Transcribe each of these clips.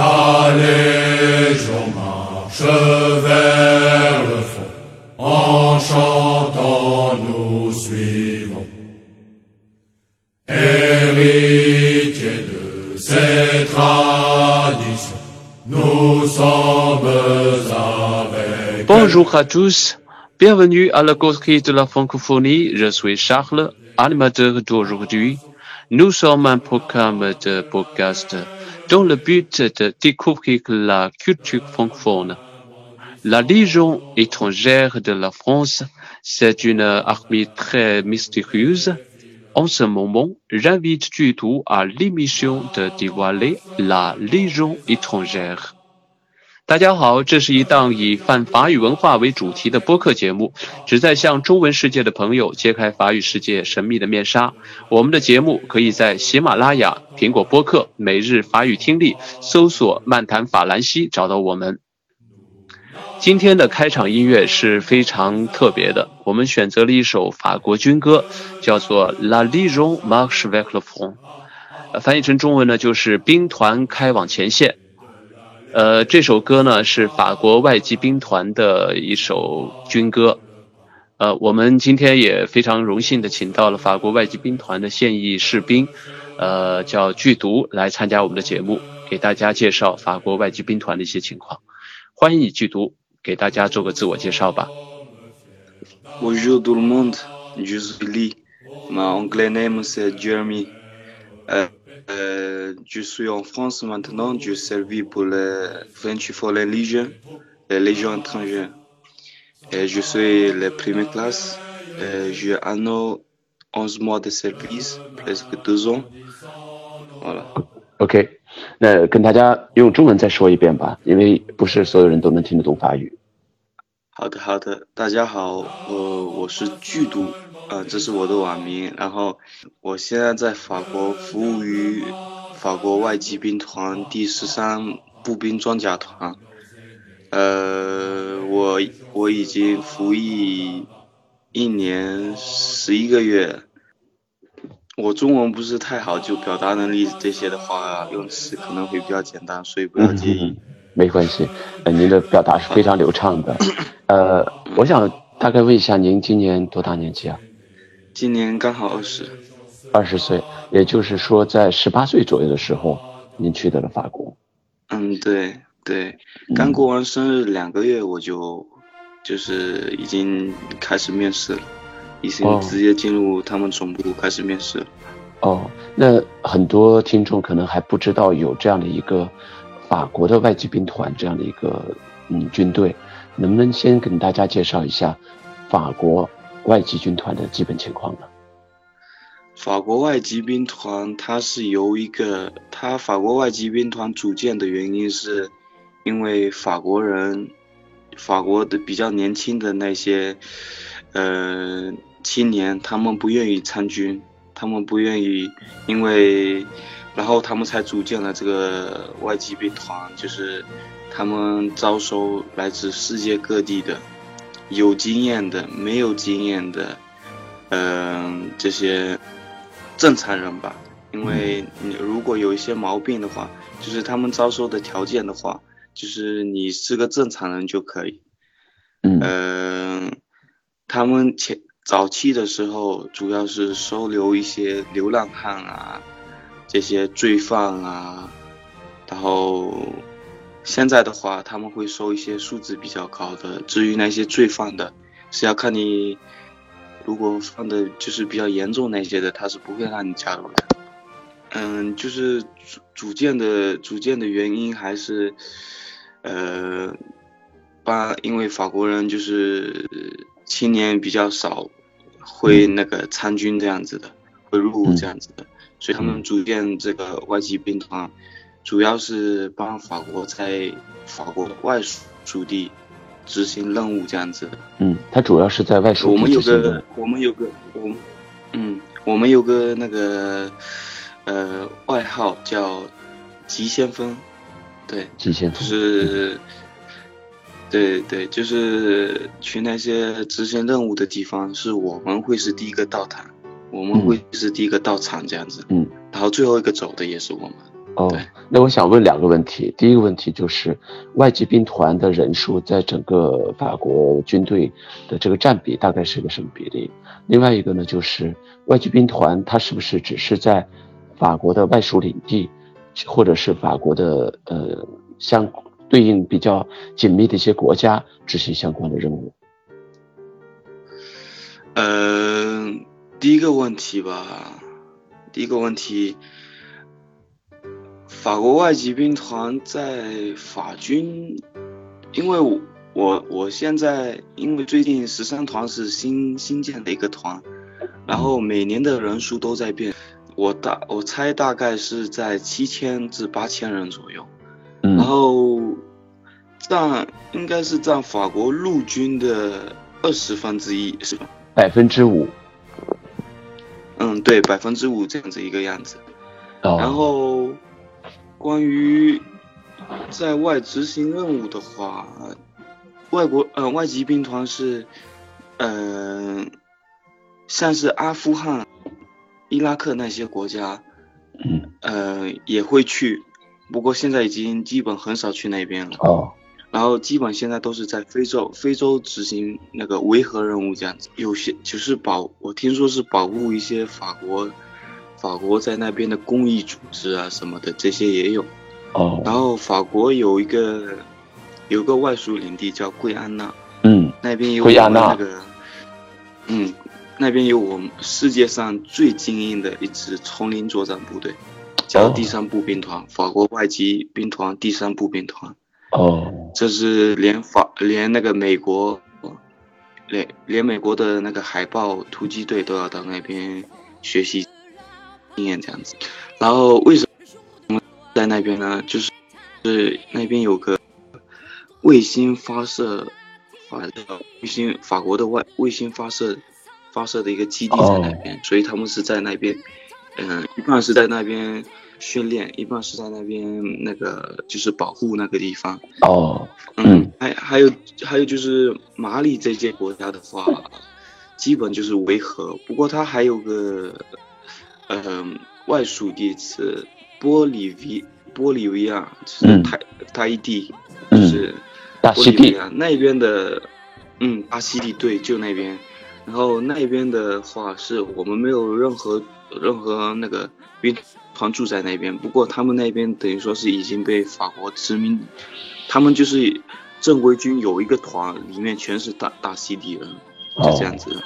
La Légion marche vers le fond, en chantant nous suivons. Héritier de ces traditions, nous sommes avec Bonjour à tous, bienvenue à la Causerie de la francophonie. Je suis Charles, animateur d'aujourd'hui. Nous sommes un programme de podcast dont le but est de découvrir la culture francophone. La Légion étrangère de la France, c'est une armée très mystérieuse. En ce moment, j'invite Judo à l'émission de dévoiler la Légion étrangère. 大家好，这是一档以泛法语文化为主题的播客节目，旨在向中文世界的朋友揭开法语世界神秘的面纱。我们的节目可以在喜马拉雅、苹果播客、每日法语听力搜索“漫谈法兰西”找到我们。今天的开场音乐是非常特别的，我们选择了一首法国军歌，叫做《La Légion marche vers le front》，翻译成中文呢就是“兵团开往前线”。呃，这首歌呢是法国外籍兵团的一首军歌。呃，我们今天也非常荣幸的请到了法国外籍兵团的现役士兵，呃，叫剧毒来参加我们的节目，给大家介绍法国外籍兵团的一些情况。欢迎你剧毒，给大家做个自我介绍吧。Bonjour tout le monde, je suis Lee. Mon anglais name c'est Jeremy. Euh, euh, je suis en France maintenant, je servis pour le 24 les Légion, les Légions étrangères. Et je suis la première classe. Euh, J'ai un an, 11 mois de service, presque deux ans. Voilà. OK，那跟大家用中文再说一遍吧，因为不是所有人都能听得懂法语。好的，好的，大家好，呃，我是剧毒， 呃，这是我的网名，然后我现在在法国服务于法国外籍兵团第十三步兵装甲团，呃，我我已经服役一年十一个月，我中文不是太好，就表达能力这些的话，用词可能会比较简单，所以不要介意。没关系，呃，您的表达是非常流畅的。呃，我想大概问一下，您今年多大年纪啊？今年刚好二十。二十岁，也就是说在十八岁左右的时候，您去到了法国。嗯，对对，刚过完生日两个月，我就就是已经开始面试了，已经哦直接进入他们总部开始面试了。哦，那很多听众可能还不知道有这样的一个法国的外籍兵团这样的一个嗯军队，能不能先跟大家介绍一下法国外籍军团的基本情况呢？法国外籍兵团，它是由一个，它法国外籍兵团组建的原因是，因为法国人，法国的比较年轻的那些，呃，青年，他们不愿意参军，他们不愿意，因为，然后他们才组建了这个外籍兵团，就是他们招收来自世界各地的，有经验的，没有经验的，嗯、这些正常人吧，因为你如果有一些毛病的话，就是他们招收的条件的话，就是你是个正常人就可以。嗯。嗯、他们前早期的时候主要是收留一些流浪汉啊，这些罪犯啊，然后现在的话他们会收一些素质比较高的，至于那些罪犯的，是要看你如果犯的就是比较严重那些的，他是不会让你加入的。嗯，就是组组建的组建的原因还是，呃，帮因为法国人就是青年比较少，会那个参军这样子的，会入伍这样子的，所以他们组建这个外籍兵团，主要是帮法国在法国外属地执行任务这样子的。嗯，他主要是在外属我们有个，我们有个，我们，嗯，我们有个那个，呃，外号叫急先锋，对，急先锋就。是，对对，就是去那些执行任务的地方，是我们会是第一个到场，我们会是第一个到场这样子，嗯，然后最后一个走的也是我们。哦对，那我想问两个问题。第一个问题就是，外籍兵团的人数在整个法国军队的这个占比大概是个什么比例？另外一个呢，就是外籍兵团它是不是只是在法国的外属领地，或者是法国的呃相对应比较紧密的一些国家执行相关的任务？呃，第一个问题吧，第一个问题，法国外籍兵团在法军，因为我我我现在因为最近十三团是新新建的一个团，然后每年的人数都在变，我大我猜大概是在七千至八千人左右，嗯然后占应该是占法国陆军的二十分之一，是吧？百分之五。嗯，对，百分之五这样子一个样子。哦，然后，关于在外执行任务的话，外国呃外籍兵团是，呃，像是阿富汗、伊拉克那些国家，嗯，呃也会去，不过现在已经基本很少去那边了。哦，然后基本现在都是在非洲，非洲执行那个维和任务这样子。有些就是保，我听说是保护一些法国，法国在那边的公益组织啊什么的，这些也有。哦，然后法国有一个有个外属领地叫圭安娜，嗯，那边有我圭亚那们那个，嗯，那边有我们世界上最精英的一支丛林作战部队，叫哦第三步兵团，法国外籍兵团第三步兵团。哦，这是连法连那个美国，连连美国的那个海豹突击队都要到那边学习经验这样子。然后为什么在那边呢？就是是那边有个卫星发射法卫星法国的外卫星发射发射的一个基地在那边，所以他们是在那边，嗯、一半是在那边训练，一半是在那边那个就是保护那个地方。哦，嗯嗯，还还有还有就是马里这些国家的话，基本就是维和，不过它还有个，呃，外属地是玻利维玻利维亚，就是泰泰泰地，嗯就是大溪地，玻利维亚那边的，嗯，巴西地对，就那边，然后那边的话是我们没有任何任何那个兵团住在那边，不过他们那边等于说是已经被法国殖民，他们就是正规军有一个团，里面全是大大溪地人，就这样子。嗯，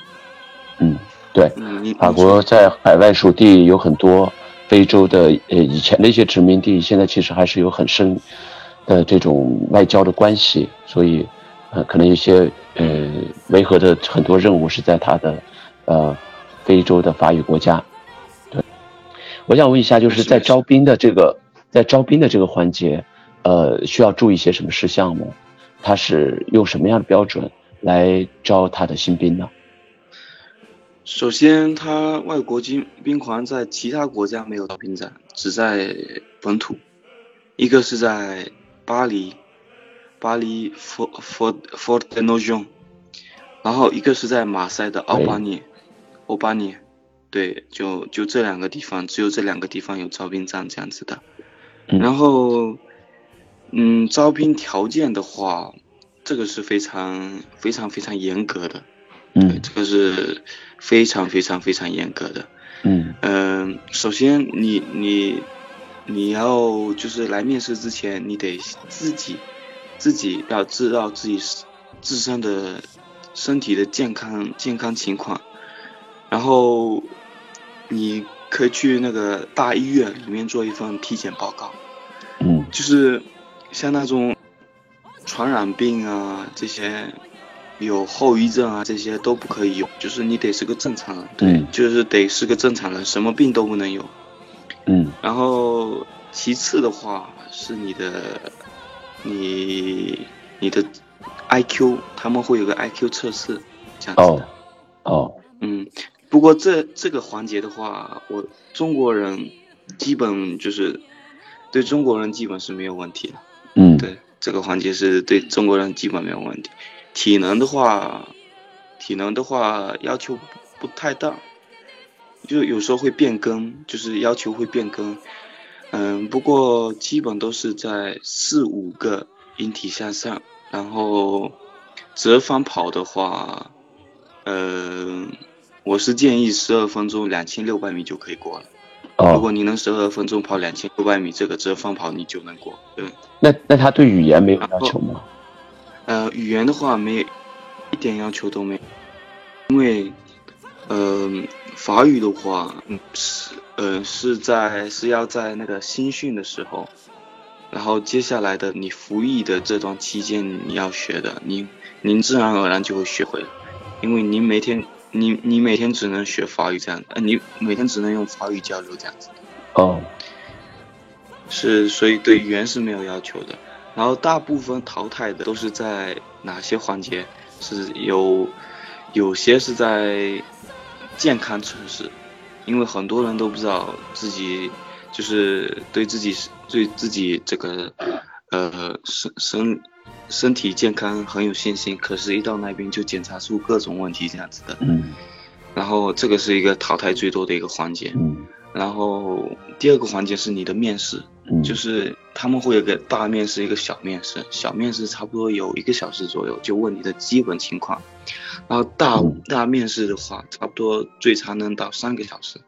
对，法国在海外属地有很多非洲的呃以前的一些殖民地，现在其实还是有很深的这种外交的关系，所以呃可能一些呃维和的很多任务是在他的呃非洲的法语国家。对，我想问一下，就是在招兵的这个在招兵的这个环节，呃需要注意一些什么事项吗？他是用什么样的标准来招他的新兵呢？首先，他外国军兵团在其他国家没有招兵站，只在本土。一个是在巴黎，巴黎 Fort Fort Fort de Nogent，然后一个是在马赛的奥巴涅，奥巴涅，对，就就这两个地方，只有这两个地方有招兵站这样子的。嗯然后，嗯，招聘条件的话，这个是非常非常非常严格的。对，嗯这个是非常非常非常严格的。嗯嗯、首先你你你要就是来面试之前，你得自己自己要知道自己自身的身体的健康健康情况，然后你可以去那个大医院里面做一份体检报告，嗯就是像那种传染病啊这些。有后遗症啊，这些都不可以有，就是你得是个正常人，对，嗯就是得是个正常人，什么病都不能有。嗯然后其次的话是你的，你你的 IQ，他们会有个 IQ 测试，这样子哦的。哦嗯，不过这这个环节的话，我中国人基本就是对中国人基本是没有问题的。嗯对，这个环节是对中国人基本没有问题。体能的话，体能的话要求不太大，就有时候会变更，就是要求会变更。嗯，不过基本都是在四五个引体向上，然后折返跑的话，呃，我是建议十二分钟两千六百米就可以过了。如哦，果你能十二分钟跑两千六百米，这个折返跑你就能过。对，那那他对语言没有要求吗？呃，语言的话没有一点要求都没有，因为，呃，法语的话，嗯是呃是在是要在那个新训的时候，然后接下来的你服役的这段期间你要学的，你您自然而然就会学会了，因为您每天你你每天只能学法语这样，呃，你每天只能用法语交流这样子。哦，是，所以对语言是没有要求的。然后大部分淘汰的都是在哪些环节？是有有些是在健康测试，因为很多人都不知道自己就是对自己对自己这个呃身身身体健康很有信心，可是一到那边就检查出各种问题这样子的。嗯然后这个是一个淘汰最多的一个环节。嗯然后第二个环节是你的面试。嗯，就是他们会有个大面试，一个小面试。小面试差不多有一个小时左右，就问你的基本情况。然后大嗯大面试的话，差不多最长能到三个小时。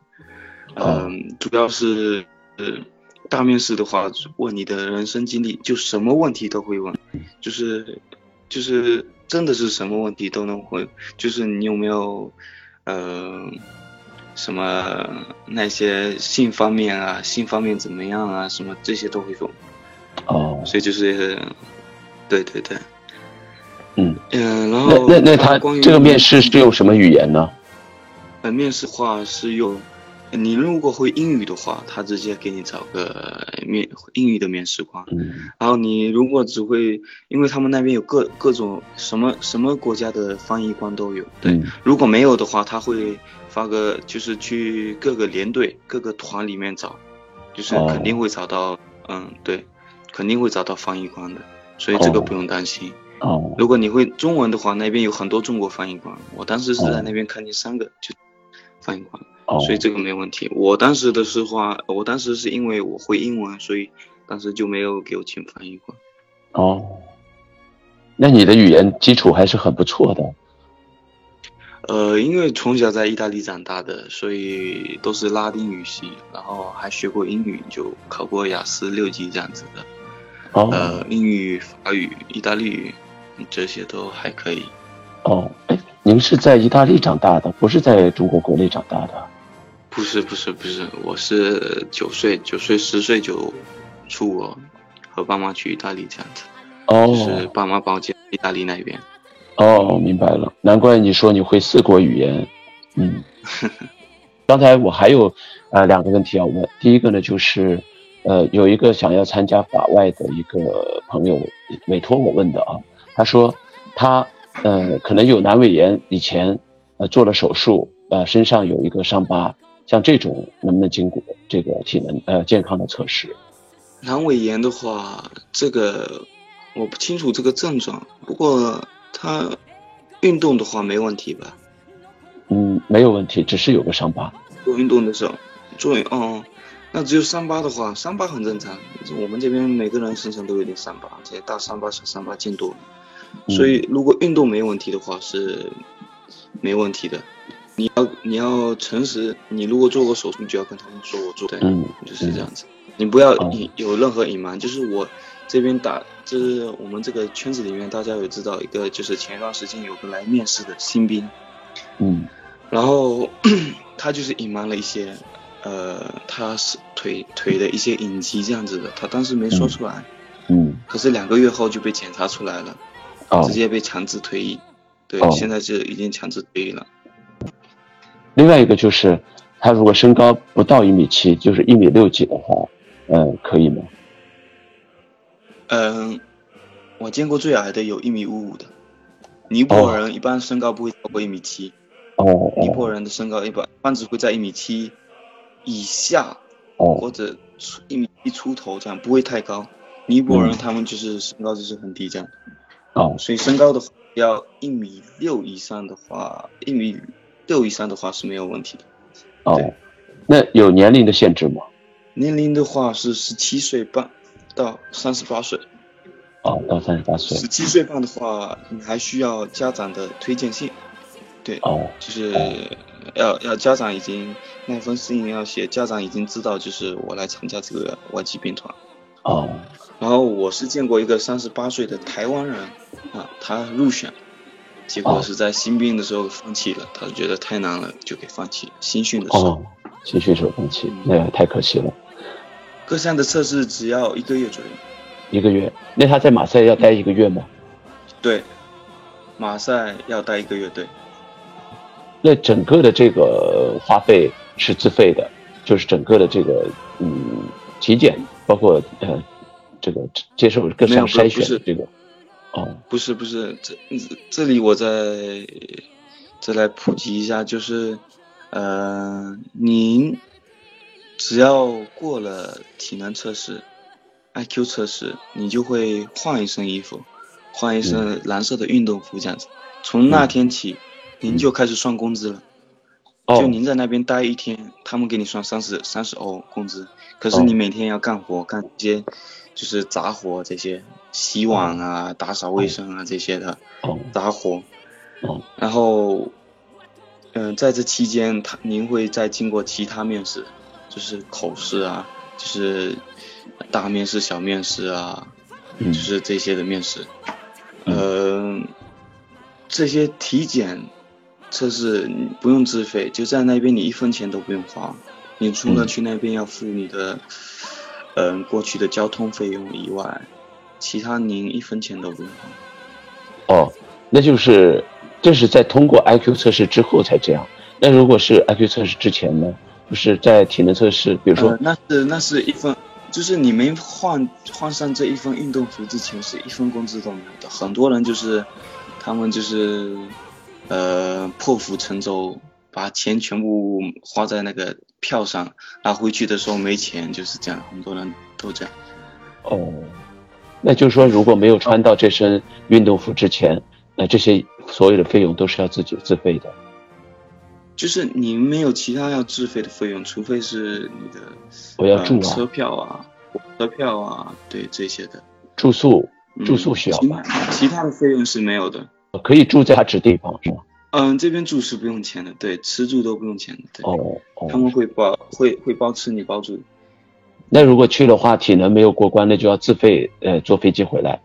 哦嗯，主要是呃大面试的话，问你的人生经历，就什么问题都会问，就是就是真的是什么问题都能问，就是你有没有呃。什么那些性方面啊，性方面怎么样啊，什么这些都会有，哦，所以就是，对对对，嗯，嗯，然那后那那他关于这个面试是用什么语言呢？呃面试话是用，你如果会英语的话，他直接给你找个面英语的面试官，嗯。然后你如果只会，因为他们那边有各各种什么什么国家的翻译官都有，对，嗯。如果没有的话，他会发个就是去各个连队、各个团里面找，就是哦。肯定会找到，嗯，对，肯定会找到翻译官的，所以这个哦。不用担心。哦。如果你会中文的话，那边有很多中国翻译官，我当时是哦。在那边看见三个就翻译官，哦，所以这个没问题。我当时的是话，我当时是因为我会英文，所以当时就没有给我请翻译官。哦，那你的语言基础还是很不错的。呃，因为从小在意大利长大的，所以都是拉丁语系，然后还学过英语，就考过雅思六级这样子的。哦呃，英语、法语、意大利语这些都还可以。哦，哎，您是在意大利长大的，不是在中国国内长大的？不是不是不是，我是九岁九岁十岁就出国，和爸妈去意大利这样子，哦是哦爸妈把我接到意大利那边。哦，明白了，难怪你说你会四国语言。嗯，刚才我还有呃两个问题要问，第一个呢就是，呃，有一个想要参加法外的一个朋友委托我问的啊，他说他呃可能有阑尾炎，以前呃做了手术，呃身上有一个伤疤，像这种能不能经过这个体能呃健康的测试？阑尾炎的话，这个我不清楚这个症状，不过他运动的话没问题吧？嗯，没有问题，只是有个伤疤。做运动的时候，做哦，那只有伤疤的话，伤疤很正常。我们这边每个人身上都有点伤疤，这些大伤疤、小伤疤见多了。嗯所以如果运动没问题的话是没问题的。你要你要诚实，你如果做过手术，你就要跟他们说。我做的，嗯就是这样子。你不要哦。隐有任何隐瞒，就是我这边打，就是我们这个圈子里面大家有知道一个，就是前一段时间有个来面试的新兵，嗯。然后 他就是隐瞒了一些，呃，他是腿腿的一些隐疾这样子的，他当时没说出来，嗯。可是两个月后就被检查出来了，哦。直，接被强制退役，对，哦。现在就已经强制退役了。另外一个就是，他如果身高不到一米七，就是一米六几的话，嗯，可以吗？嗯，我见过最矮的有一米五五的，尼泊尔人一般身高不会超过一米七，哦尼泊哦尔人的身高一般一般只会在一米七以下哦。或者一米一出头这样，不会太高。尼泊尔人嗯他们就是身高就是很低这样，哦。所以身高的话要一米六以上的话，一米六以上的话是没有问题的。哦，那有年龄的限制吗？年龄的话是十七岁半到三十八岁。哦，到三十八岁。十七岁半的话，你还需要家长的推荐信。对，哦，就是要要家长已经那封信要写，家长已经知道就是我来参加这个外籍兵团。哦。然后我是见过一个三十八岁的台湾人啊，他入选，结果是在新兵的时候放弃了，他觉得太难了，就给放弃了。新训的时候。哦，新训时候放弃，那太可惜了。各项的测试只要一个月左右。一个月？那他在马赛要待一个月吗？对，马赛要待一个月，对。那整个的这个花费是自费的，就是整个的这个嗯体检，包括呃。这个接受各项筛选，这个哦，不是不是，这这里我再再来普及一下，就是呃，您只要过了体能测试、IQ 测试，你就会换一身衣服，换一身蓝色的运动服，这样子。从那天起，您就开始算工资了。就您在那边待一天，他们给你算三十三十欧工资，可是你每天要干活，干一些。就是杂活这些，洗碗啊、打扫卫生啊这些的杂活。哦。然后，嗯，在这期间，他您会再经过其他面试，就是口试啊，就是大面试、小面试啊，就是这些的面试。嗯。这些体检测试不用自费，就在那边你一分钱都不用花，你除了去那边要付你的。嗯，过去的交通费用以外，其他您一分钱都不用花。哦，那就是这是在通过 IQ 测试之后才这样。那如果是 IQ 测试之前呢？就是在体能测试，比如说，那是那是一分，就是你没换换上这一份运动服之前，是一分工资都没有的。很多人就是他们就是呃破釜沉舟，把钱全部花在那个。票上，然后回去的时候没钱，就是这样，很多人都这样。哦，那就是说，如果没有穿到这身运动服之前，那这些所有的费用都是要自己自费的。就是你没有其他要自费的费用，除非是你的我要住啊，车票啊，车票啊，对这些的。住宿，住宿需要吗？其他的费用是没有的。可以住在他指地方是吗？嗯，这边住是不用钱的，对，吃住都不用钱的，对。哦哦。他们会包，会会包吃，你包住。那如果去的话，体能没有过关，那就要自费，呃，坐飞机回来。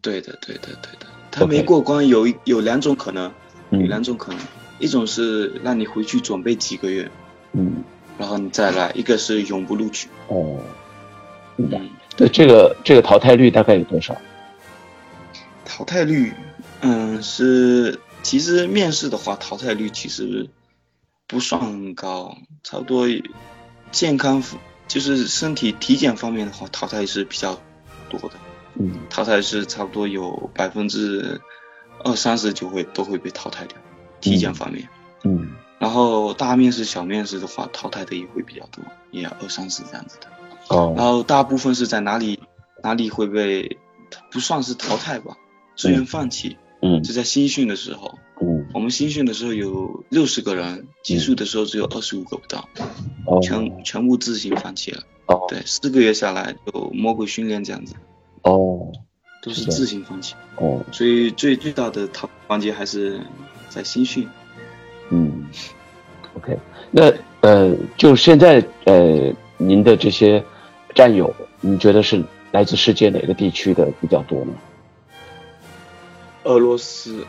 对的，对的，对的。他没过关，有有两种可能，有两种可能，一种是让你回去准备几个月，嗯，然后你再来；一个是永不录取。哦。嗯。对，这个这个淘汰率大概有多少？淘汰率，嗯，是。其实面试的话，淘汰率其实不算很高，差不多健康就是身体体检方面的话，淘汰是比较多的。嗯，淘汰是差不多有百分之二三十就会都会被淘汰掉，体检方面。嗯。然后大面试、小面试的话，淘汰的也会比较多，也二三十这样子的。哦。然后大部分是在哪里哪里会被不算是淘汰吧，自愿放弃。嗯，就在新训的时候，嗯，我们新训的时候有六十个人，结束的时候只有二十五个不到，哦，全全部自行放弃了，哦，对，四个月下来就魔鬼训练这样子，哦，都是自行放弃，哦，所以最最大的淘环节还是在新训，嗯，OK，那呃，就现在呃，您的这些战友，你觉得是来自世界哪个地区的比较多呢？俄罗斯，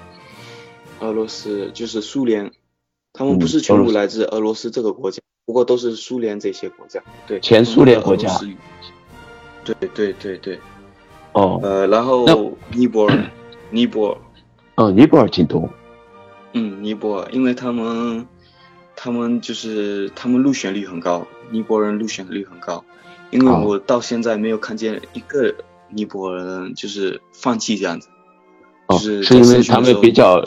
俄罗斯就是苏联，他们不是全部来自俄罗斯这个国家，不过都是苏联这些国家，对，前苏联国家，对对对对，哦，呃，然后尼泊尔，尼泊尔，哦，尼泊尔挺多，嗯，尼泊尔，因为他们，他们就是他们入选率很高，尼泊尔人入选率很高，因为我到现在没有看见一个尼泊尔人就是放弃这样子。是是因为他们比较，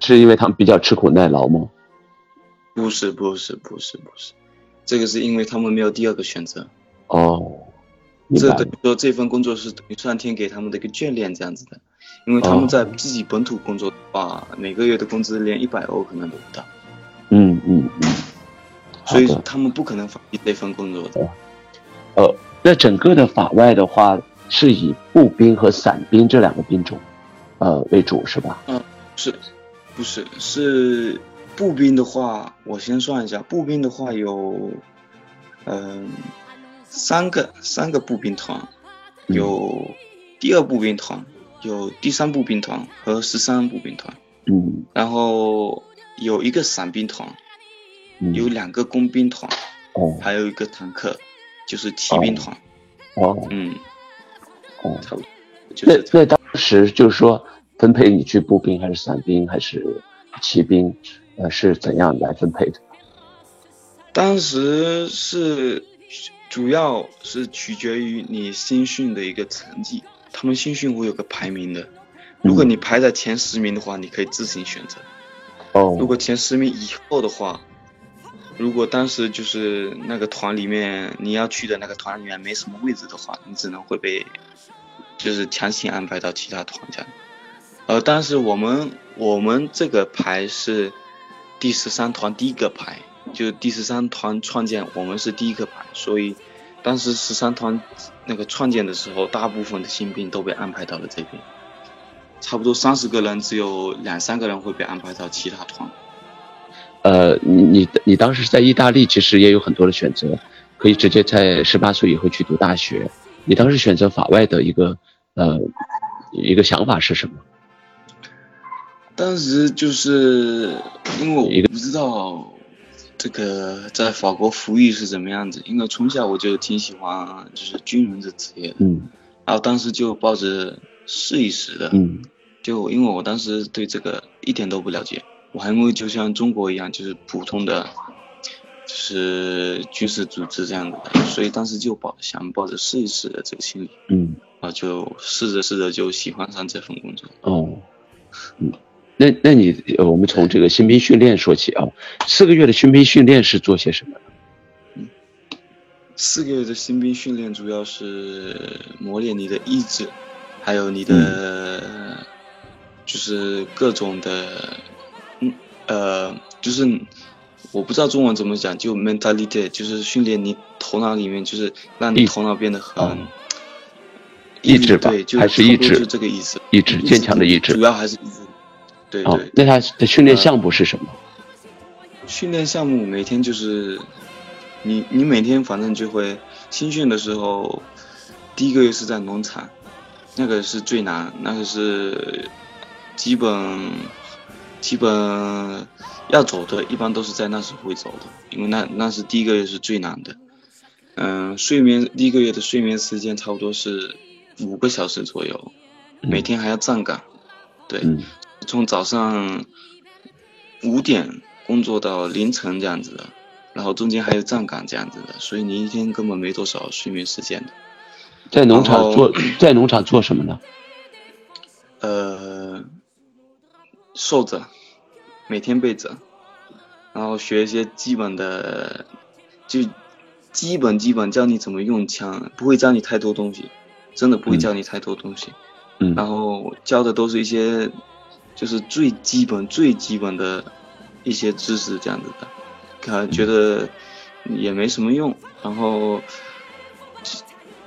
是因为他们比较吃苦耐劳吗？不是不是不是不是，这个是因为他们没有第二个选择。哦，这等于说这份工作是等于上天给他们的一个眷恋这样子的，因为他们在自己本土工作的话，每个月的工资连一百欧可能都不到。嗯嗯嗯。所以他们不可能放弃这份工作的。呃，那整个的法外的话，是以步兵和伞兵这两个兵种，呃为主是吧？嗯，是，不是是步兵的话，我先算一下，步兵的话有，嗯，三个三个步兵团，有第二步兵团，有第三步兵团和十三步兵团，嗯，然后有一个伞兵团，有两个工兵团，哦，还有一个坦克。就是骑兵团，哦，嗯，哦，差不多。那那当时就是说分配你去步兵还是伞兵还是骑兵，呃，是怎样来分配的？当时是主要是取决于你新训的一个成绩，他们新训会有个排名的，如果你排在前十名的话，你可以自行选择。哦，如果前十名以后的话。如果当时就是那个团里面你要去的那个团里面没什么位置的话，你只能会被就是强行安排到其他团这样。呃，但是我们我们这个排是第十三团第一个排，就第十三团创建，我们是第一个排，所以当时十三团那个创建的时候，大部分的新兵都被安排到了这边，差不多三十个人，只有两三个人会被安排到其他团。呃，你你你当时在意大利其实也有很多的选择，可以直接在十八岁以后去读大学。你当时选择法外的一个呃一个想法是什么？当时就是因为我不知道这个在法国服役是怎么样子，因为从小我就挺喜欢就是军人的职业，嗯，然后当时就抱着试一试的，嗯，就因为我当时对这个一点都不了解。我还没有就像中国一样，就是普通的，就是军事组织这样的，所以当时就抱想抱着试一试的这个心理，嗯，啊，就试着试着就喜欢上这份工作。哦，嗯，那那你我们从这个新兵训练说起啊，四个月的新兵训练是做些什么？嗯，四个月的新兵训练主要是磨练你的意志，还有你的就是各种的。嗯呃，就是我不知道中文怎么讲，就 mentality，就是训练你头脑里面，就是让你头脑变得很意志吧，对，就还是意志，就这个意思，意志坚强的意志，主要还是意志。对对。那他的训练项目是什么？训练项目每天就是你你每天反正就会新训的时候，第一个月是在农场，那个是最难，那个是基本。基本要走的，一般都是在那时候会走的，因为那那是第一个月是最难的。嗯，睡眠第一个月的睡眠时间差不多是五个小时左右，每天还要站岗，对，从早上五点工作到凌晨这样子的，然后中间还有站岗这样子的，所以你一天根本没多少睡眠时间的。在农场做在农场做什么呢？呃。受着，每天背着，然后学一些基本的，就基本基本教你怎么用枪，不会教你太多东西，真的不会教你太多东西。嗯。然后教的都是一些，就是最基本最基本的一些知识这样子的，他觉得也没什么用。然后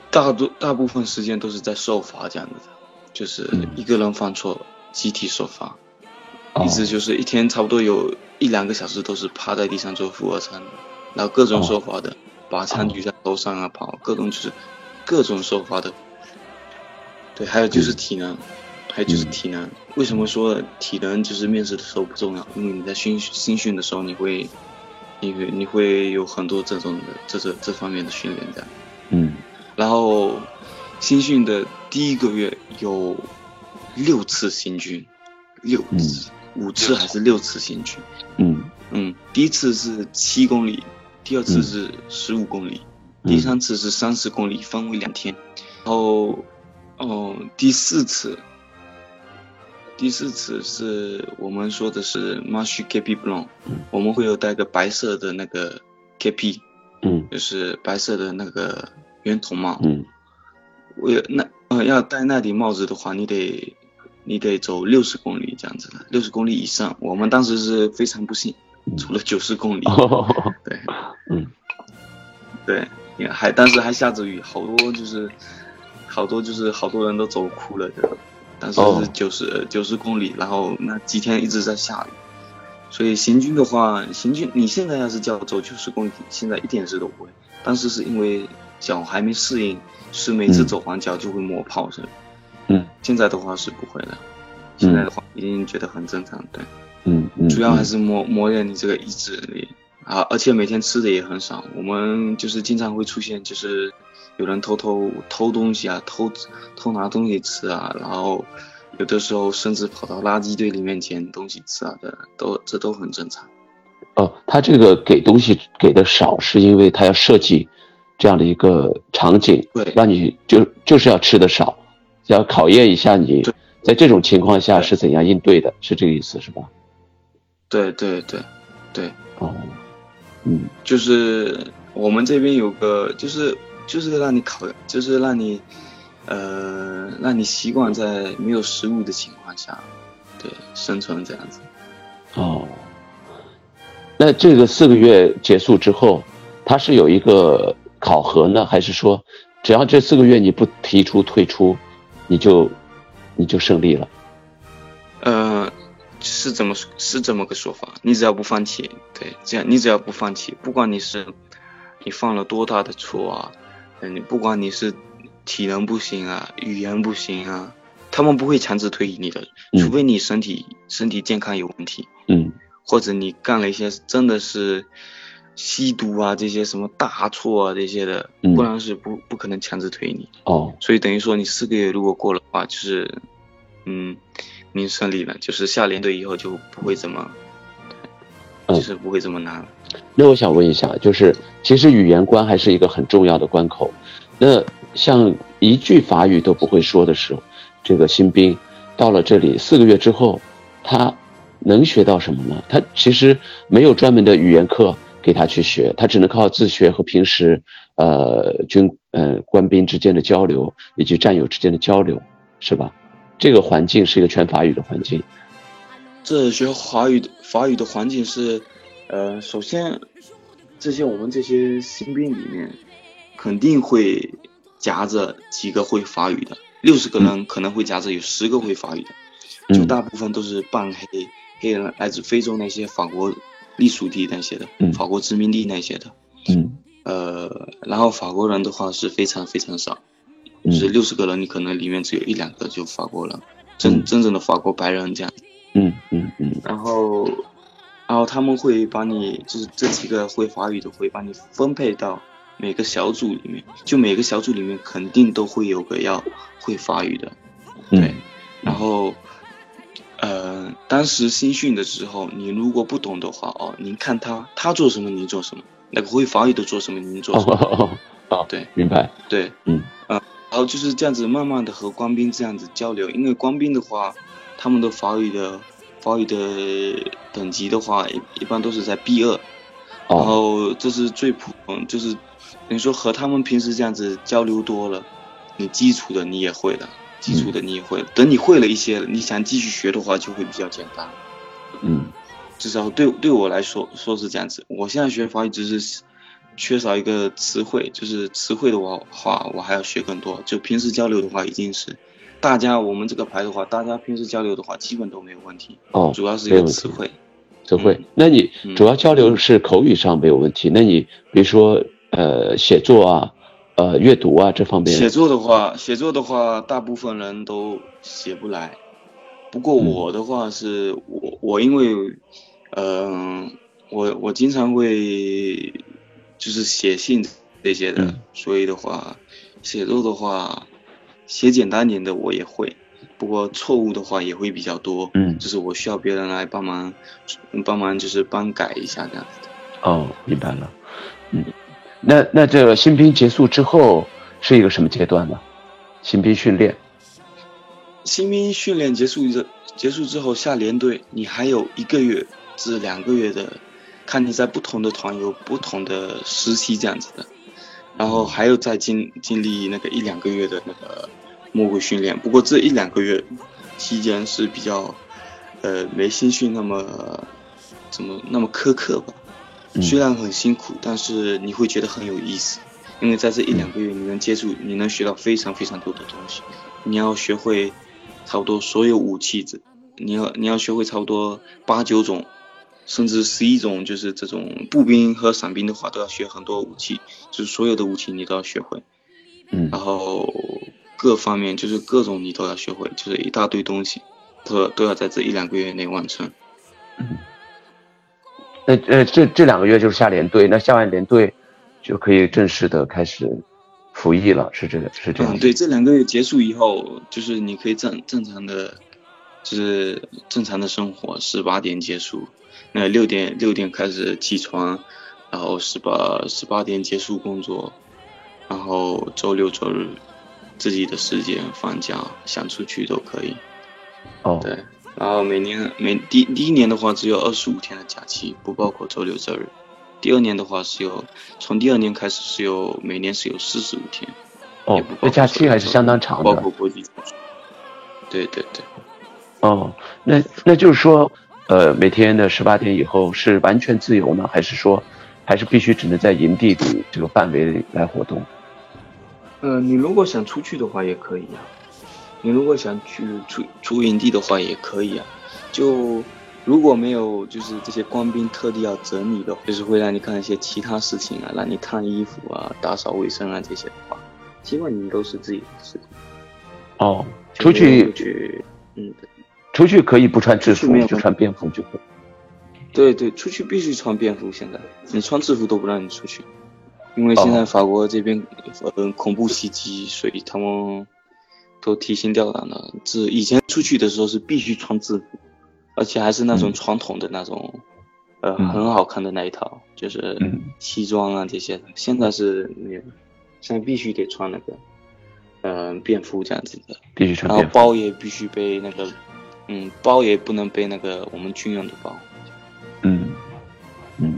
大多大部分时间都是在受罚这样子的，就是一个人犯错，集体受罚。一直就是一天差不多有一两个小时都是趴在地上做俯卧撑，然后各种受罚的，把枪举在头上啊跑，各种就是各种受罚的。对，还有就是体能，还有就是体能。为什么说体能就是面试的时候不重要？因为你在新新训的时候，你会，你会你会有很多这种的这这这方面的训练的。嗯。然后新训的第一个月有六次新军，六次。五次还是六次行军？嗯嗯，第一次是七公里，第二次是十五公里，第三次是三十公里，分为两天。然后，哦，第四次，第四次是我们说的是 march KP blanc，我们会有带个白色的那个 KP，嗯，就是白色的那个圆筒帽。嗯，为那呃要戴那顶帽子的话，你得。你得走六十公里这样子的，六十公里以上。我们当时是非常不幸，走了九十公里。对，嗯，对。也还当时还下着雨，好多就是好多就是好多人都走哭了的。但是哦是九十九十公里，然后那几天一直在下雨，所以行军的话，行军你现在要是叫我走九十公里，现在一点事都不会。当时是因为脚还没适应，是每次嗯走完脚就会磨泡是。嗯现在的话是不会的，现在的话已经觉得很正常，对。嗯嗯，主要还嗯是磨磨练你这个意志力啊，而且每天吃的也很少。我们就是经常会出现，就是有人偷偷偷东西啊，偷偷拿东西吃啊，然后有的时候甚至跑到垃圾堆里面捡东西吃啊的，都这都很正常。哦，他这个给东西给的少，是因为他要设计这样的一个场景，对。让你就就是要吃的少，要考验一下你在这种情况下是怎样应对的，是这个意思是吧？对对对对，哦，嗯。就是我们这边有个，就是就是让你考，就是让你呃让你习惯在没有食物的情况下，对生存这样子。哦，那这个四个月结束之后，它是有一个考核呢，还是说只要这四个月你不提出退出，你就你就胜利了？呃，是怎么是这么个说法？你只要不放弃，对，这样你只要不放弃，不管你是你犯了多大的错啊，嗯，你不管你是体能不行啊，语言不行啊，他们不会强制推你的，嗯。除非你身体身体健康有问题，嗯。或者你干了一些真的是吸毒啊这些什么大错啊这些的，嗯。不然是不不可能强制推你。哦。所以等于说你四个月如果过了的话，就是，嗯，您胜利了，就是下连队以后就不会怎么，嗯就是不会这么难了。那我想问一下，就是其实语言关还是一个很重要的关口。那像一句法语都不会说的时候，这个新兵到了这里四个月之后，他能学到什么呢？他其实没有专门的语言课给他去学，他只能靠自学和平时呃军呃官兵之间的交流以及战友之间的交流，是吧？这个环境是一个全法语的环境。这学华语的法语的环境是，呃，首先，这些我们这些新兵里面，肯定会夹着几个会法语的，六十个人可能会夹着有十个会法语的，就嗯大部分都是半黑黑人，来自非洲那些法国隶属地那些的，嗯。法国殖民地那些的，嗯。呃，然后法国人的话是非常非常少，嗯。就是六十个人，你可能里面只有一两个就法国人，真嗯。真正的法国白人这样。嗯嗯嗯然后，然后他们会把你，就是这几个会法语的会把你分配到每个小组里面，就每个小组里面肯定都会有个要会法语的，对嗯。然后，呃，当时新训的时候，你如果不懂的话，哦，您看他他做什么，您做什么；那个会法语的做什么，您做哦什么。哦哦，对明白。对，嗯然后就是这样子慢慢的和官兵这样子交流，因为官兵的话，他们的法语的法语的等级的话，一一般都是在 B 二，然哦后这是最普通，就是等于说和他们平时这样子交流多了，你基础的你也会了，基础的你也会了，等你会了一些，你想继续学的话就会比较简单。嗯至少对对我来说说是这样子。我现在学法语只是缺少一个词汇，就是词汇的话话我还要学更多。就平时交流的话，已经是大家我们这个牌的话，大家平时交流的话基本都没有问题，哦，主要是有词汇。词汇嗯。那你嗯主要交流是口语上没有问题，那你比如说呃写作啊、呃阅读啊这方面，写作的话，写作的话，大部分人都写不来。不过嗯我的话是，我我因为，嗯、我我经常会就是写信这些的，嗯所以的话，写作的话，写简单点的我也会，不过错误的话也会比较多。嗯就是我需要别人来帮忙，帮忙就是帮改一下这样子的。哦，明白了。嗯，那那这个新兵结束之后是一个什么阶段呢？新兵训练。新兵训练结束之结束之后下连队，你还有一个月至两个月的，看你在不同的团有不同的时期这样子的，然后还有再经经历那个一两个月的那个魔鬼训练。不过这一两个月期间是比较，呃，没新训那么怎么那么苛刻吧。嗯虽然很辛苦，但是你会觉得很有意思，因为在这一两个月你能接触，你能学到非常非常多的东西。你要学会差不多所有武器，这你要你要学会差不多八九种，甚至十一种，就是这种步兵和伞兵的话都要学很多武器，就是所有的武器你都要学会。嗯然后各方面就是各种你都要学会，就是一大堆东西，都都要在这一两个月内完成。嗯那呃，这这两个月就是下连队，那下完连队就可以正式的开始服役了，是这个是这样嗯，。对，这两个月结束以后，就是你可以正正常的，就是正常的生活，十八点结束，那六点六点开始起床，然后十八十八点结束工作，然后周六周日自己的时间放假，想出去都可以。哦，对，然后每年每第第一年的话只有二十五天的假期，不包括周六周日。第二年的话是有，从第二年开始是有每年是有四十五天。哦那假期还是相当长的包括。国际。对对对，哦，那那就是说，呃，每天的十八点以后是完全自由呢，还是说，还是必须只能在营地里这个范围里来活动？呃，你如果想出去的话也可以啊，你如果想去出出营地的话也可以啊，就如果没有就是这些官兵特地要整你的，就是会让你干一些其他事情啊，让你烫衣服啊、打扫卫生啊这些的话，基本你都是自己的事情。哦，出去去，嗯，出去可以不穿制服就穿便服就可以。对对，出去必须穿便服，现在你穿制服都不让你出去，因为现在哦法国这边呃恐怖袭击，所以他们都提心吊胆的。这以前出去的时候是必须穿制服，而且还是那种嗯传统的那种，呃，嗯很好看的那一套，就是嗯西装啊这些的。现在是没有，现在必须得穿那个，嗯、便服这样子的。必须穿然后。包也必须背那个，嗯，包也不能背那个我们军用的包。嗯嗯，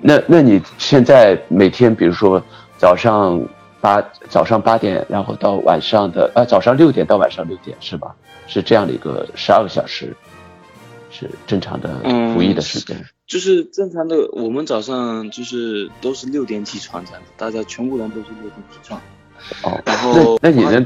那那你现在每天，比如说早上八早上八点，然后到晚上的啊早上六点到晚上六点是吧？是这样的一个十二个小时，是正常的嗯服役的时间。就是正常的，我们早上就是都是六点起床这样子，大家全部人都是六点起床。哦，然后那那你能，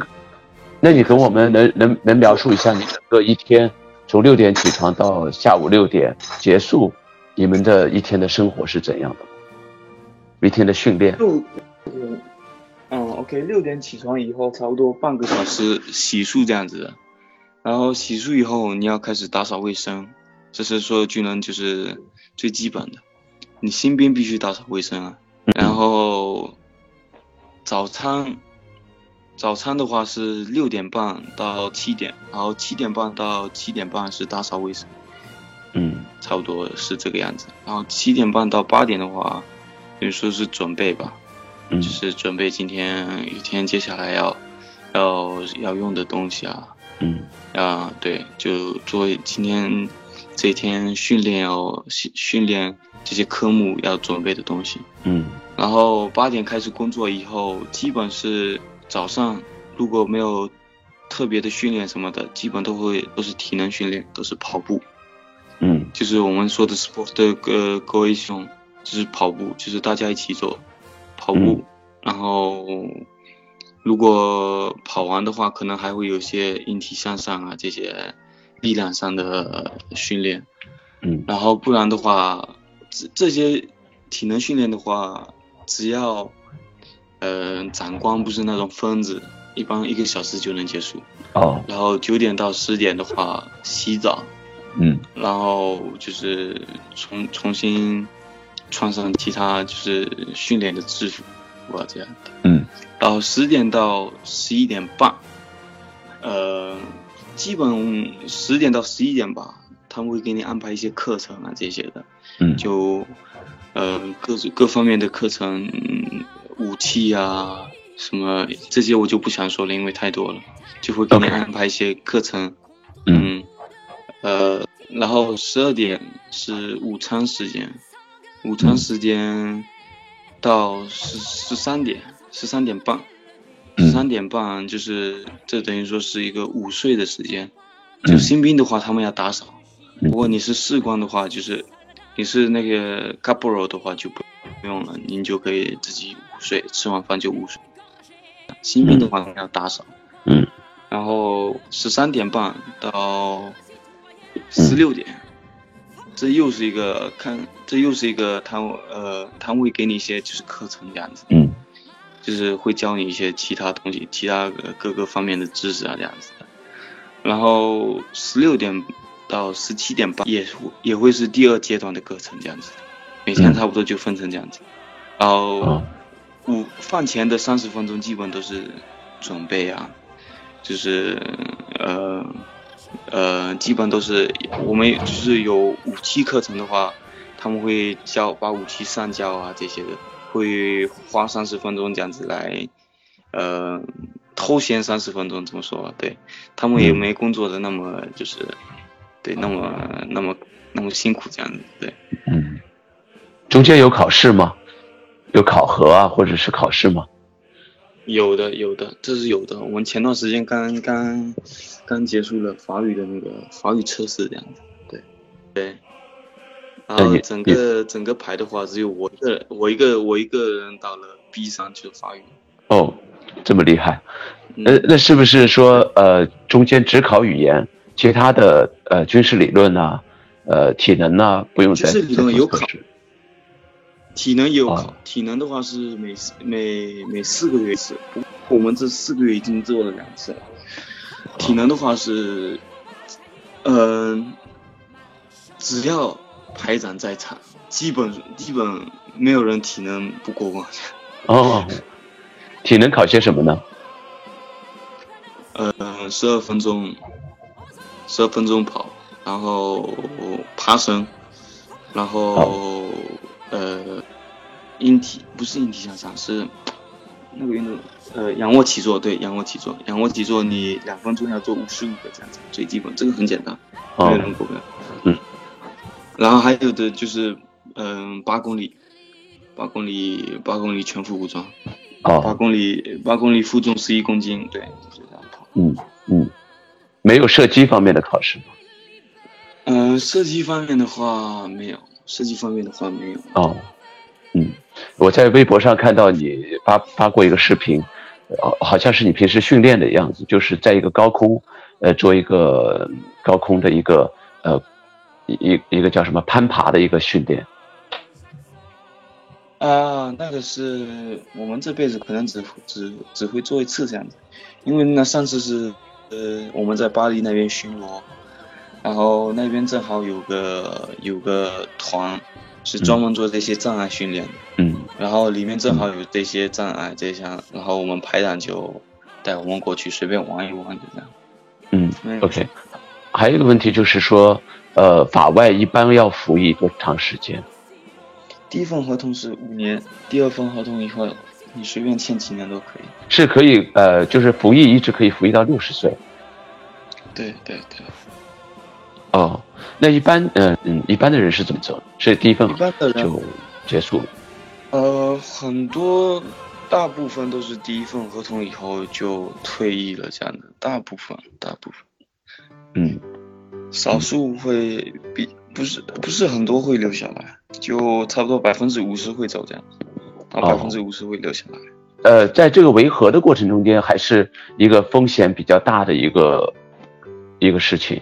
那你跟我们能能能描述一下你整个一天从六点起床到下午六点结束，你们的一天的生活是怎样的？一天的训练。六，嗯，OK，六点起床以后，差不多半个小时洗漱这样子的，然后洗漱以后你要开始打扫卫生，这是所有军人就是最基本的，你新兵必须打扫卫生啊，然后早餐，早餐的话是六点半到七点，然后七点半到七点半是打扫卫生。嗯差不多是这个样子。然后七点半到八点的话，等于说是准备吧，嗯就是准备今天一天接下来要要要用的东西啊嗯啊，对，就做今天这一天训练要训训练这些科目要准备的东西。嗯然后八点开始工作以后，基本是早上如果没有特别的训练什么的，基本都会都是体能训练，都是跑步。嗯。就是我们说的 sport 的呃 cohesion，就是跑步，就是大家一起做跑步，然后如果跑完的话，可能还会有些引体向上啊这些力量上的训练，嗯。然后不然的话，这这些体能训练的话，只要呃展光不是那种疯子，一般一个小时就能结束。哦然后九点到十点的话，洗澡。嗯然后就是重重新穿上其他就是训练的制服哇这样的。嗯然后十点到十一点半，呃，基本十点到十一点吧，他们会给你安排一些课程啊这些的，嗯就呃各种各方面的课程，嗯武器啊什么这些我就不想说了，因为太多了，就会给你安排一些课程。嗯嗯，呃，然后十二点是午餐时间，午餐时间到十十三点，十三点半，嗯十三点半就是这等于说是一个午睡的时间。就嗯新兵的话，他们要打扫；嗯如果你是士官的话，就是你是那个 caporal 的话，就不用了，您就可以自己午睡，吃完饭就午睡。新兵的话要打扫。嗯。然后十三点半到十六点，这又是一个看，这又是一个摊呃摊位给你一些就是课程这样子。嗯。就是会教你一些其他东西，其他各个方面的知识啊这样子的。然后十六点到十七点半也也会是第二阶段的课程这样子，每天差不多就分成这样子。然后午饭前的三十分钟基本都是准备啊，就是呃呃基本都是我们就是有武器课程的话，他们会教把武器上交啊这些的。会花三十分钟这样子来，呃，偷闲三十分钟怎么说？对他们也没工作的那么就是，对，那么那么那么辛苦这样子，对。嗯。中间有考试吗？有考核啊，或者是考试吗？有的，有的，这是有的。我们前段时间刚刚刚结束了法语的那个法语测试这样子，对，对。然后整个整个排的话，只有我一个，我一个我一个人到了 B 上去法语。哦，这么厉害，呃，那是不是说呃中间只考语言，其他的呃军事理论呐，呃体能呐不用再军事理论有考，体能也有考，体能的话是每每每四个月一次，我们这四个月已经做了两次了。体能的话是，嗯，只要。排长在场，基本基本没有人体能不过关。哦，体能考些什么呢？呃，十二分钟，十二分钟跑，然后爬绳，然后呃，引体不是引体向上，是那个运动，呃，仰卧起坐，对，仰卧起坐，仰卧起坐，你两分钟要做五十五个这样子，最基本，这个很简单，没有人过关。嗯。然后还有的就是，嗯，八公里，八公里，八公里全副武装，哦，八公里，八公里负重十一公斤，对，就这样跑。嗯嗯，没有射击方面的考试吗？嗯，射击方面的话没有，射击方面的话没有。哦，嗯，我在微博上看到你发发过一个视频，好好像是你平时训练的样子，就是在一个高空，呃，做一个高空的一个呃。一一个叫什么攀爬的一个训练啊，那个是我们这辈子可能只只只会做一次这样子，因为那上次是呃我们在巴黎那边巡逻，然后那边正好有个有个团是专门做这些障碍训练的，嗯，然后里面正好有这些障碍这些，然后我们排长就带我们过去随便玩一玩就这样，嗯，OK，还有一个问题就是说。呃，法外一般要服役多长时间？第一份合同是五年，第二份合同以后你随便签几年都可以。是可以，呃，就是服役一直可以服役到六十岁。对对对。哦，那一般，嗯嗯，一般的人是怎么走？是第一份就结束了？呃，很多，大部分都是第一份合同以后就退役了，这样的，大部分，大部分。嗯。少数会比不是不是很多会留下来，就差不多百分之五十会走这样，到百分之五十会留下来。呃，在这个维和的过程中间，还是一个风险比较大的一个一个事情。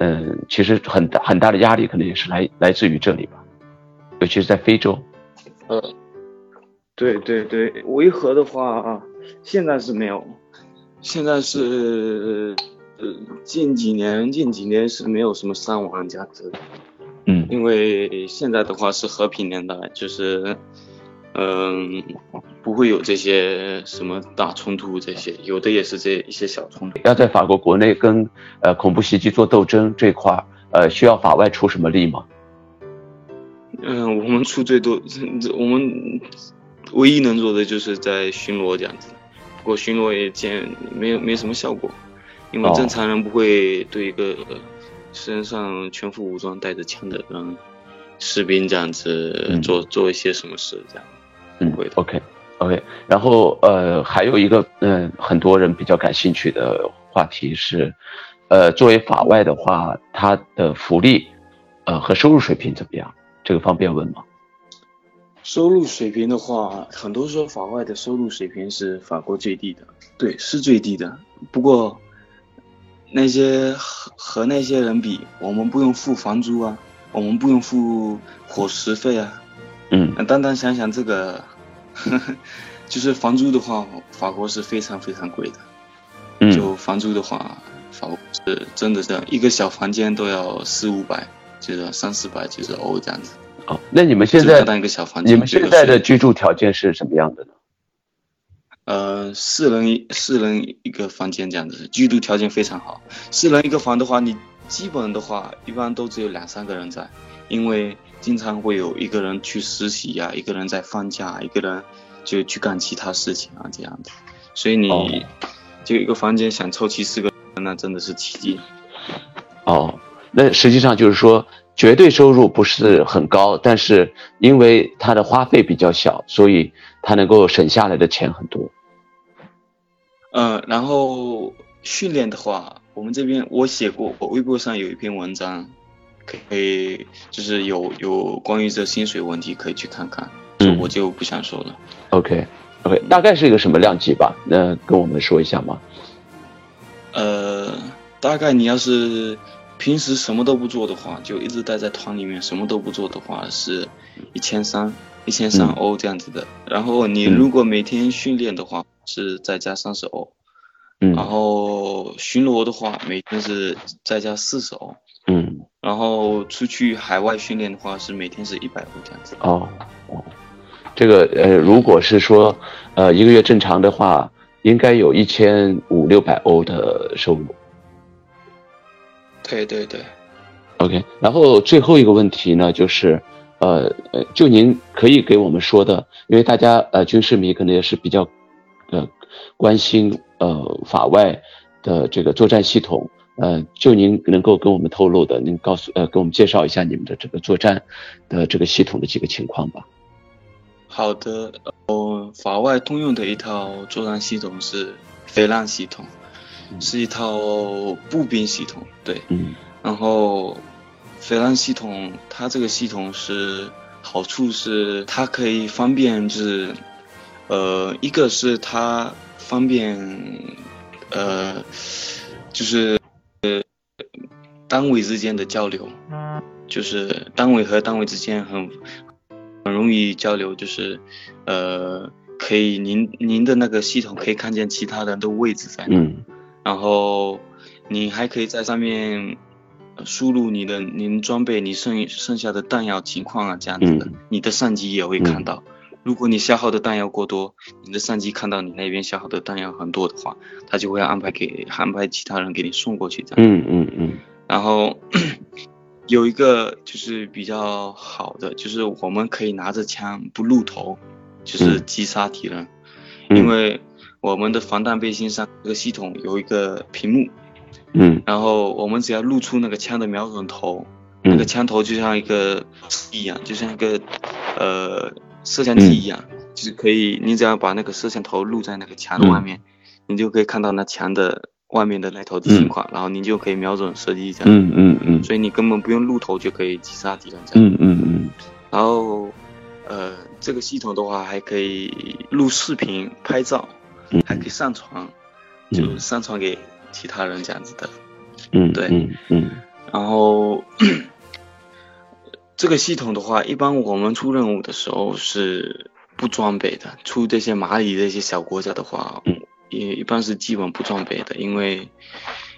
嗯，其实很大很大的压力可能也是来来自于这里吧，尤其是在非洲。呃，对对对，维和的话，现在是没有，现在是。呃，近几年近几年是没有什么伤亡价值，嗯，因为现在的话是和平年代，就是，嗯，不会有这些什么大冲突，这些有的也是这一些小冲突。要在法国国内跟呃恐怖袭击做斗争这块，呃，需要法外出什么力吗？嗯，我们出最多，我们唯一能做的就是在巡逻这样子，不过巡逻也见没有没什么效果。因为正常人不会对一个身上全副武装带着枪的人士兵这样子做做一些什么事这样，嗯。OK OK，然后呃还有一个嗯很多人比较感兴趣的话题是，呃作为法外的话，他的福利呃和收入水平怎么样？这个方便问吗？收入水平的话，很多说法外的收入水平是法国最低的，对，是最低的。不过那些和和那些人比，我们不用付房租啊，我们不用付伙食费啊。嗯单单想想这个，就是房租的话，法国是非常非常贵的。嗯就房租的话，法国是真的是一个小房间都要四五百，就是三四百就是欧这样子。哦，那你们现在就单单一个小房间，你们现在的居住条件是什么样的呢？呃四人一四人一个房间这样子，居住条件非常好。四人一个房的话，你基本的话一般都只有两三个人在，因为经常会有一个人去实习呀、一个人在放假，一个人就去干其他事情啊这样的。所以你、哦就一个房间想凑齐四个人，那真的是奇迹。哦，那实际上就是说，绝对收入不是很高，但是因为它的花费比较小，所以它能够省下来的钱很多。嗯，然后训练的话，我们这边我写过，我微博上有一篇文章，可以就是有有关于这薪水问题可以去看看，嗯我就不想说了。OK OK，大概是一个什么量级吧？那跟我们说一下吗？呃，大概你要是平时什么都不做的话，就一直待在团里面什么都不做的话，是一千三一千三嗯欧这样子的。然后你嗯如果每天训练的话，是再加三十欧。嗯然后巡逻的话，每天是再加四十欧。嗯然后出去海外训练的话，是每天是一百欧这样子。哦哦，这个呃，如果是说呃一个月正常的话，应该有一千五六百欧的收入。对对对，OK，然后最后一个问题呢，就是，呃呃，就您可以给我们说的，因为大家呃军事迷可能也是比较，呃关心呃法外的这个作战系统，呃，就您能够跟我们透露的，您告诉呃给我们介绍一下你们的这个作战的这个系统的几个情况吧。好的。呃，法外通用的一套作战系统是飞浪系统，是一套步兵系统。对，嗯然后飞浪系统它这个系统是好处是它可以方便就是，呃，一个是它方便，呃，就是呃单位之间的交流，就是单位和单位之间很很容易交流，就是呃可以您您的那个系统可以看见其他人的位置在哪。嗯然后你还可以在上面呃输入你的您装备你剩剩下的弹药情况啊，这样子的，嗯你的上级也会看到。如果你消耗的弹药过多，你的上级看到你那边消耗的弹药很多的话，他就会安排给安排其他人给你送过去这样。嗯嗯嗯然后 有一个就是比较好的，就是我们可以拿着枪不露头，就是嗯击杀敌人。嗯，因为我们的防弹背心上这个系统有一个屏幕，嗯然后我们只要露出那个枪的瞄准头，那个嗯枪头就像一个一样，就像一个呃摄像机一样，就是可以，你只要把那个摄像头露在那个墙的外面，你就可以看到那墙的外面的那头的情况，然后你就可以瞄准射击这样，嗯嗯嗯。所以你根本不用露头就可以击杀敌人这样。嗯嗯嗯。然后呃这个系统的话还可以录视频、拍照，嗯。还可以上传，嗯。就上传给其他人这样子的。嗯，对。嗯嗯。然后这个系统的话，一般我们出任务的时候是不装备的。出这些马里这些小国家的话，嗯也一般是基本不装备的，因为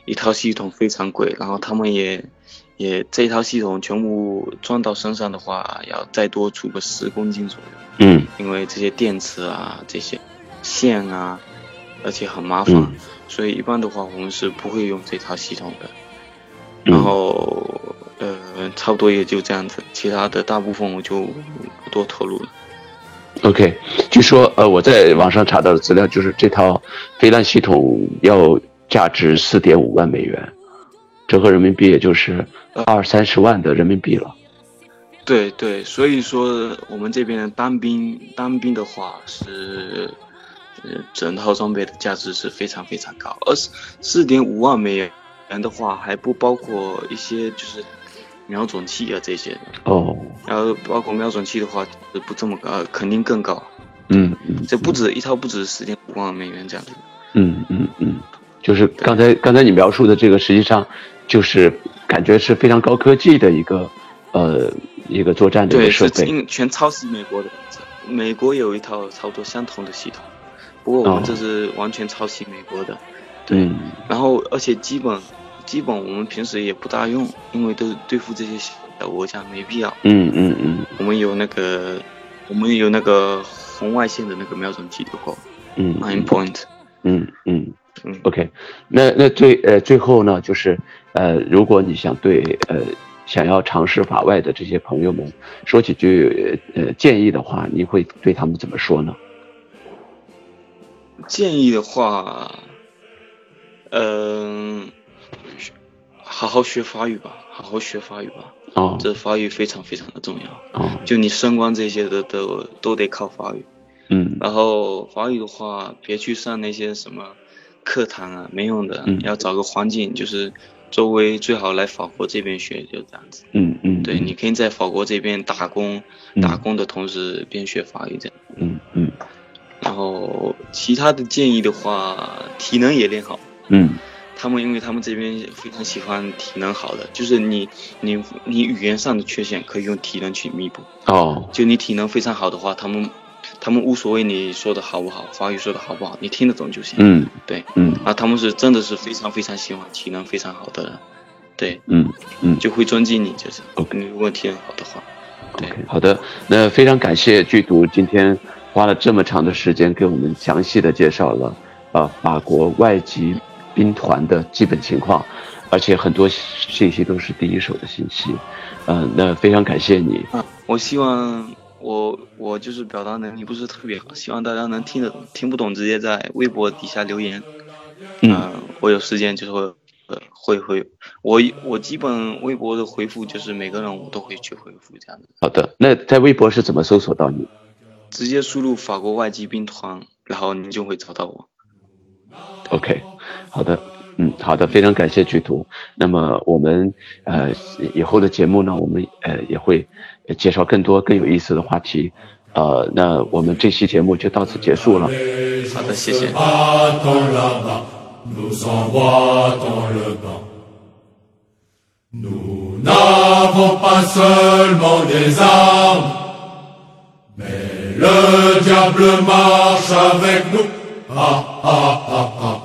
一套系统非常贵，然后他们也也这一套系统全部装到身上的话，要再多出个十公斤左右。嗯因为这些电池啊、这些线啊，而且很麻烦，嗯所以一般的话我们是不会用这套系统的。嗯然后呃，差不多也就这样子，其他的大部分我就不多透露了。OK，据说呃，我在网上查到的资料就是这套飞弹系统要价值四点五万美元，折合人民币也就是二三十万的人民币了。对对，所以说我们这边的单兵单兵的话是，呃，整套装备的价值是非常非常高，而四点五万美元的话还不包括一些就是瞄准器啊这些的。哦然后包括瞄准器的话，不这么高，肯定更高。嗯嗯这不止一套，不止十点五万美元这样子。嗯嗯嗯，就是刚才刚才你描述的这个，实际上就是感觉是非常高科技的一个呃一个作战的一对，个设备。全抄袭美国的，美国有一套差不多相同的系统，不过我哦们这是完全抄袭美国的。对，嗯然后而且基本基本我们平时也不大用，因为都对付这些小国家没必要。嗯嗯嗯。我们有那个我们有那个红外线的那个瞄准器就够嗯，nine point，嗯嗯。嗯，，OK，那那最呃最后呢，就是呃，如果你想对呃想要尝试法外的这些朋友们说几句呃建议的话，你会对他们怎么说呢？建议的话，嗯、学好好学法语吧，好好学法语吧，哦这法语非常非常的重要。哦就你升官这些的都都得靠法语。嗯然后法语的话，别去上那些什么课堂啊，没用的，嗯要找个环境，就是周围最好来法国这边学，就这样子。嗯嗯，对，你可以在法国这边打工，嗯打工的同时边学法语这样。嗯嗯然后其他的建议的话，体能也练好。嗯他们因为他们这边非常喜欢体能好的，就是你你你语言上的缺陷可以用体能去弥补。哦。就你体能非常好的话，他们他们无所谓你说的好不好，法语说的好不好，你听得懂就行。嗯。对，嗯。啊，他们是真的是非常非常喜欢体能非常好的人，对，嗯嗯。就会尊敬你，就是你如果体能好的话，对。好的，那非常感谢剧毒今天花了这么长的时间给我们详细的介绍了呃法国外籍兵团的基本情况，而且很多信息都是第一手的信息，呃，那非常感谢你，啊，我希望我我就是表达能力不是特别好，希望大家能听得懂，听不懂直接在微博底下留言，嗯。呃我有时间就会呃会会，我我基本微博的回复就是每个人我都会去回复这样子，好的，那在微博是怎么搜索到你？直接输入法国外籍兵团，然后你就会找到我。OK，好的，嗯，好的，非常感谢剧图。那么我们呃以后的节目呢，我们呃也会介绍更多更有意思的话题。呃，那我们这期节目就到此结束了。好的，谢谢。Attends là-bas, nous envoie dans le banc. Nous n'avons pas seulement des armes, mais le diable marche avec nous. Ah, ah, ah, ah, ah, car nos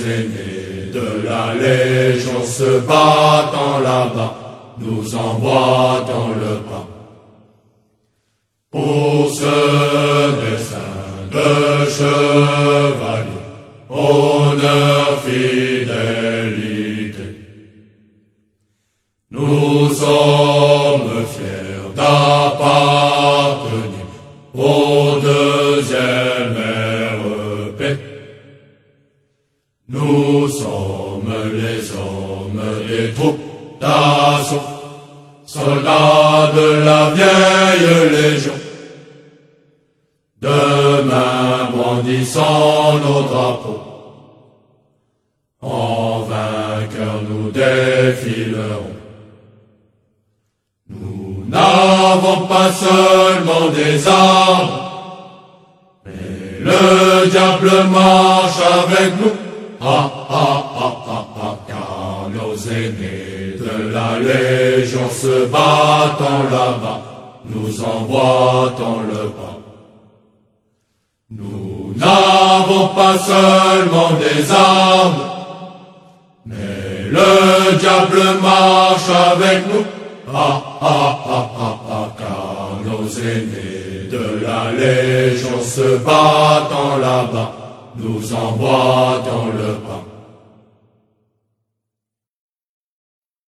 aînés de la Légion se battant là-bas, nous envoient dans le banc. Pour ce dessin de chevalier, honneur, avec nous. Ah, ah, ah, ah, ah, car nos aînés de la Légion se battant là-bas, nous envoient le bas. Nous n'avons pas seulement des armes, mais le diable marche avec nous. Ah, ah, ah, ah, ah, car nos aînés de la Légion se battant là-bas, nous envoient dans le.